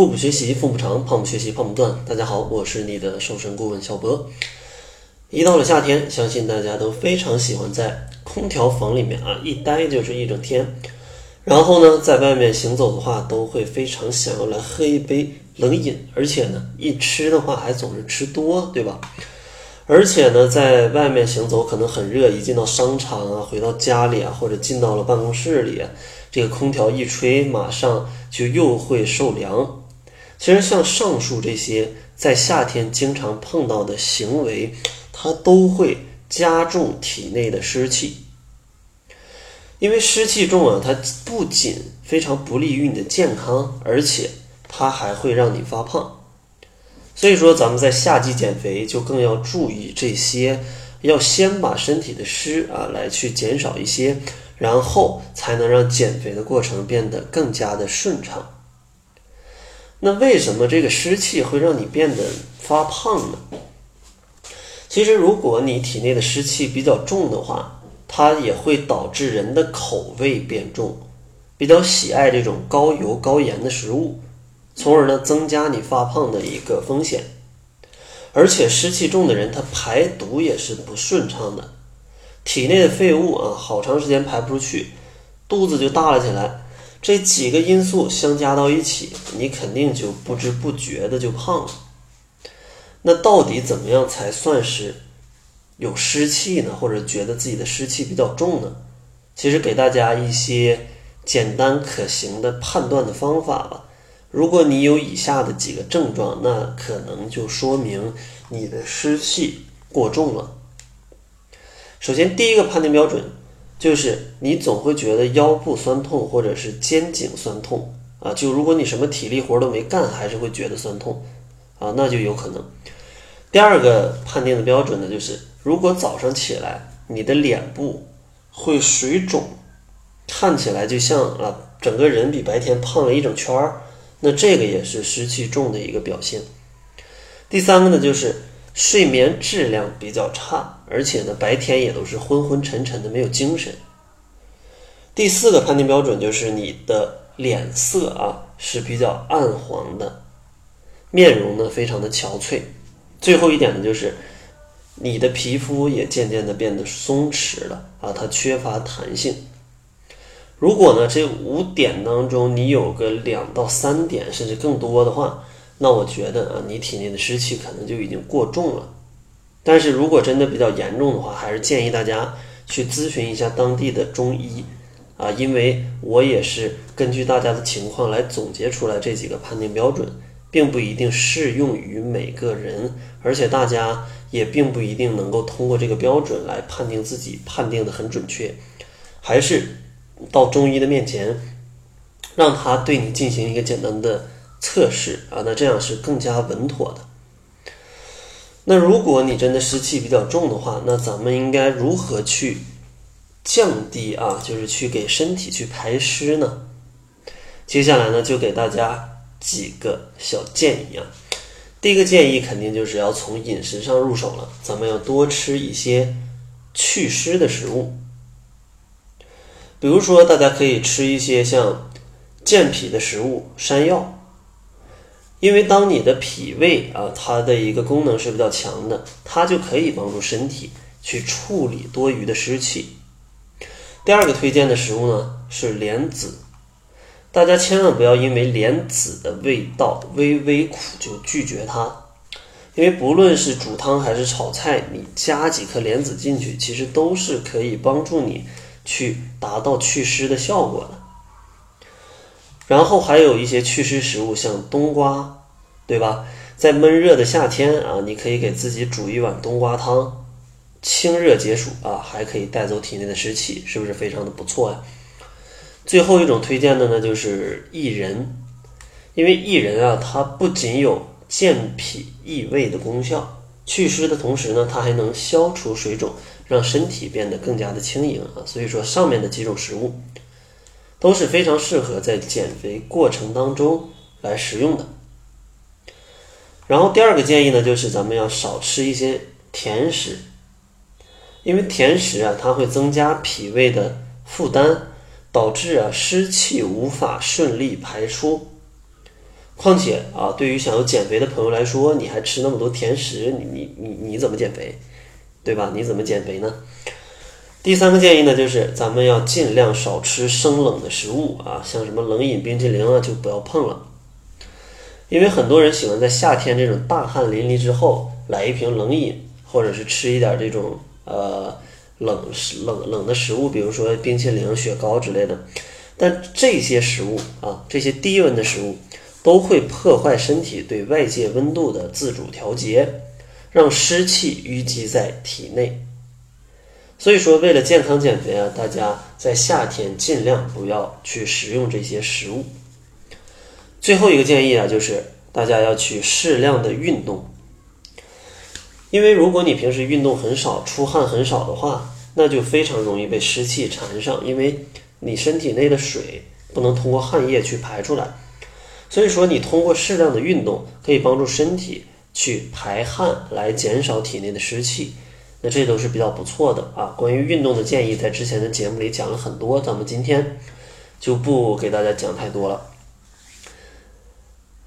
腹部学习腹部长，胖不学习胖不断。大家好，我是你的瘦身顾问小博。一到了夏天，相信大家都非常喜欢在空调房里面啊一待就是一整天。然后呢，在外面行走的话，都会非常想要来喝一杯冷饮，而且呢，一吃的话还总是吃多，对吧？而且呢，在外面行走可能很热，一进到商场啊，回到家里啊，或者进到了办公室里，这个空调一吹，马上就又会受凉。其实像上述这些在夏天经常碰到的行为，它都会加重体内的湿气。因为湿气重啊，它不仅非常不利于你的健康，而且它还会让你发胖。所以说，咱们在夏季减肥就更要注意这些，要先把身体的湿啊来去减少一些，然后才能让减肥的过程变得更加的顺畅。那为什么这个湿气会让你变得发胖呢？其实，如果你体内的湿气比较重的话，它也会导致人的口味变重，比较喜爱这种高油高盐的食物。从而呢，增加你发胖的一个风险，而且湿气重的人，他排毒也是不顺畅的，体内的废物啊，好长时间排不出去，肚子就大了起来。这几个因素相加到一起，你肯定就不知不觉的就胖了。那到底怎么样才算是有湿气呢？或者觉得自己的湿气比较重呢？其实给大家一些简单可行的判断的方法吧。如果你有以下的几个症状，那可能就说明你的湿气过重了。首先，第一个判定标准就是你总会觉得腰部酸痛或者是肩颈酸痛啊，就如果你什么体力活都没干，还是会觉得酸痛啊，那就有可能。第二个判定的标准呢，就是如果早上起来你的脸部会水肿，看起来就像啊整个人比白天胖了一整圈儿。那这个也是湿气重的一个表现。第三个呢，就是睡眠质量比较差，而且呢白天也都是昏昏沉沉的，没有精神。第四个判定标准就是你的脸色啊是比较暗黄的，面容呢非常的憔悴。最后一点呢，就是你的皮肤也渐渐的变得松弛了啊，它缺乏弹性。如果呢，这五点当中你有个两到三点甚至更多的话，那我觉得啊，你体内的湿气可能就已经过重了。但是如果真的比较严重的话，还是建议大家去咨询一下当地的中医啊，因为我也是根据大家的情况来总结出来这几个判定标准，并不一定适用于每个人，而且大家也并不一定能够通过这个标准来判定自己判定的很准确，还是。到中医的面前，让他对你进行一个简单的测试啊，那这样是更加稳妥的。那如果你真的湿气比较重的话，那咱们应该如何去降低啊？就是去给身体去排湿呢？接下来呢，就给大家几个小建议啊。第一个建议肯定就是要从饮食上入手了，咱们要多吃一些祛湿的食物。比如说，大家可以吃一些像健脾的食物，山药，因为当你的脾胃啊，它的一个功能是比较强的，它就可以帮助身体去处理多余的湿气。第二个推荐的食物呢是莲子，大家千万不要因为莲子的味道微微苦就拒绝它，因为不论是煮汤还是炒菜，你加几颗莲子进去，其实都是可以帮助你。去达到祛湿的效果的，然后还有一些祛湿食物，像冬瓜，对吧？在闷热的夏天啊，你可以给自己煮一碗冬瓜汤，清热解暑啊，还可以带走体内的湿气，是不是非常的不错呀？最后一种推荐的呢，就是薏仁，因为薏仁啊，它不仅有健脾益胃的功效，祛湿的同时呢，它还能消除水肿。让身体变得更加的轻盈啊，所以说上面的几种食物都是非常适合在减肥过程当中来食用的。然后第二个建议呢，就是咱们要少吃一些甜食，因为甜食啊，它会增加脾胃的负担，导致啊湿气无法顺利排出。况且啊，对于想要减肥的朋友来说，你还吃那么多甜食，你你你你怎么减肥，对吧？你怎么减肥呢？第三个建议呢，就是咱们要尽量少吃生冷的食物啊，像什么冷饮、冰淇淋啊，就不要碰了。因为很多人喜欢在夏天这种大汗淋漓之后来一瓶冷饮，或者是吃一点这种呃冷冷冷的食物，比如说冰淇淋、雪糕之类的。但这些食物啊，这些低温的食物。都会破坏身体对外界温度的自主调节，让湿气淤积在体内。所以说，为了健康减肥啊，大家在夏天尽量不要去食用这些食物。最后一个建议啊，就是大家要去适量的运动，因为如果你平时运动很少、出汗很少的话，那就非常容易被湿气缠上，因为你身体内的水不能通过汗液去排出来。所以说，你通过适量的运动，可以帮助身体去排汗，来减少体内的湿气。那这都是比较不错的啊。关于运动的建议，在之前的节目里讲了很多，咱们今天就不给大家讲太多了。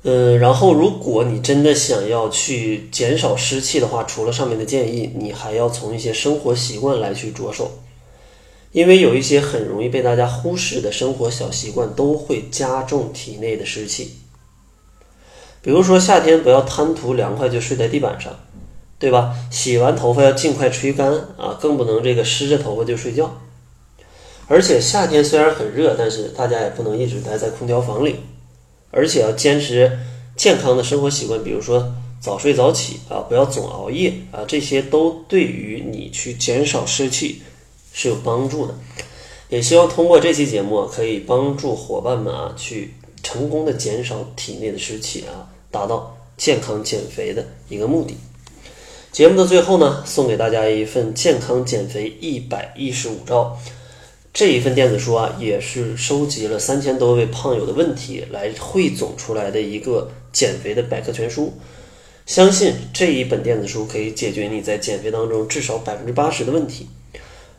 嗯，然后如果你真的想要去减少湿气的话，除了上面的建议，你还要从一些生活习惯来去着手。因为有一些很容易被大家忽视的生活小习惯，都会加重体内的湿气。比如说，夏天不要贪图凉快就睡在地板上，对吧？洗完头发要尽快吹干啊，更不能这个湿着头发就睡觉。而且夏天虽然很热，但是大家也不能一直待在空调房里，而且要坚持健康的生活习惯，比如说早睡早起啊，不要总熬夜啊，这些都对于你去减少湿气。是有帮助的，也希望通过这期节目可以帮助伙伴们啊，去成功的减少体内的湿气啊，达到健康减肥的一个目的。节目的最后呢，送给大家一份健康减肥一百一十五招，这一份电子书啊，也是收集了三千多位胖友的问题来汇总出来的一个减肥的百科全书。相信这一本电子书可以解决你在减肥当中至少百分之八十的问题。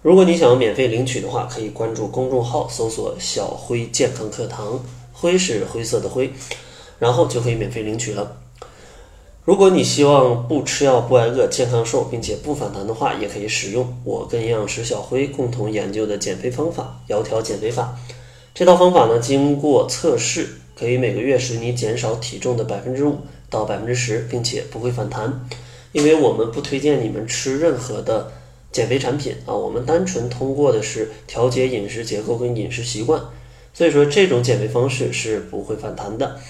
如果你想要免费领取的话，可以关注公众号，搜索“小辉健康课堂”，灰是灰色的灰，然后就可以免费领取了。如果你希望不吃药不挨饿、健康瘦，并且不反弹的话，也可以使用我跟营养师小辉共同研究的减肥方法——窈窕减肥法。这套方法呢，经过测试，可以每个月使你减少体重的百分之五到百分之十，并且不会反弹。因为我们不推荐你们吃任何的。减肥产品啊，我们单纯通过的是调节饮食结构跟饮食习惯，所以说这种减肥方式是不会反弹的。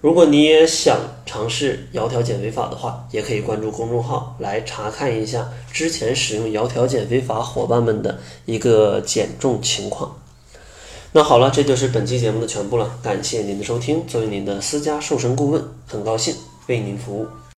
如果你也想尝试窈窕减肥法的话，也可以关注公众号来查看一下之前使用窈窕减肥法伙伴们的一个减重情况。那好了，这就是本期节目的全部了，感谢您的收听。作为您的私家瘦身顾问，很高兴为您服务。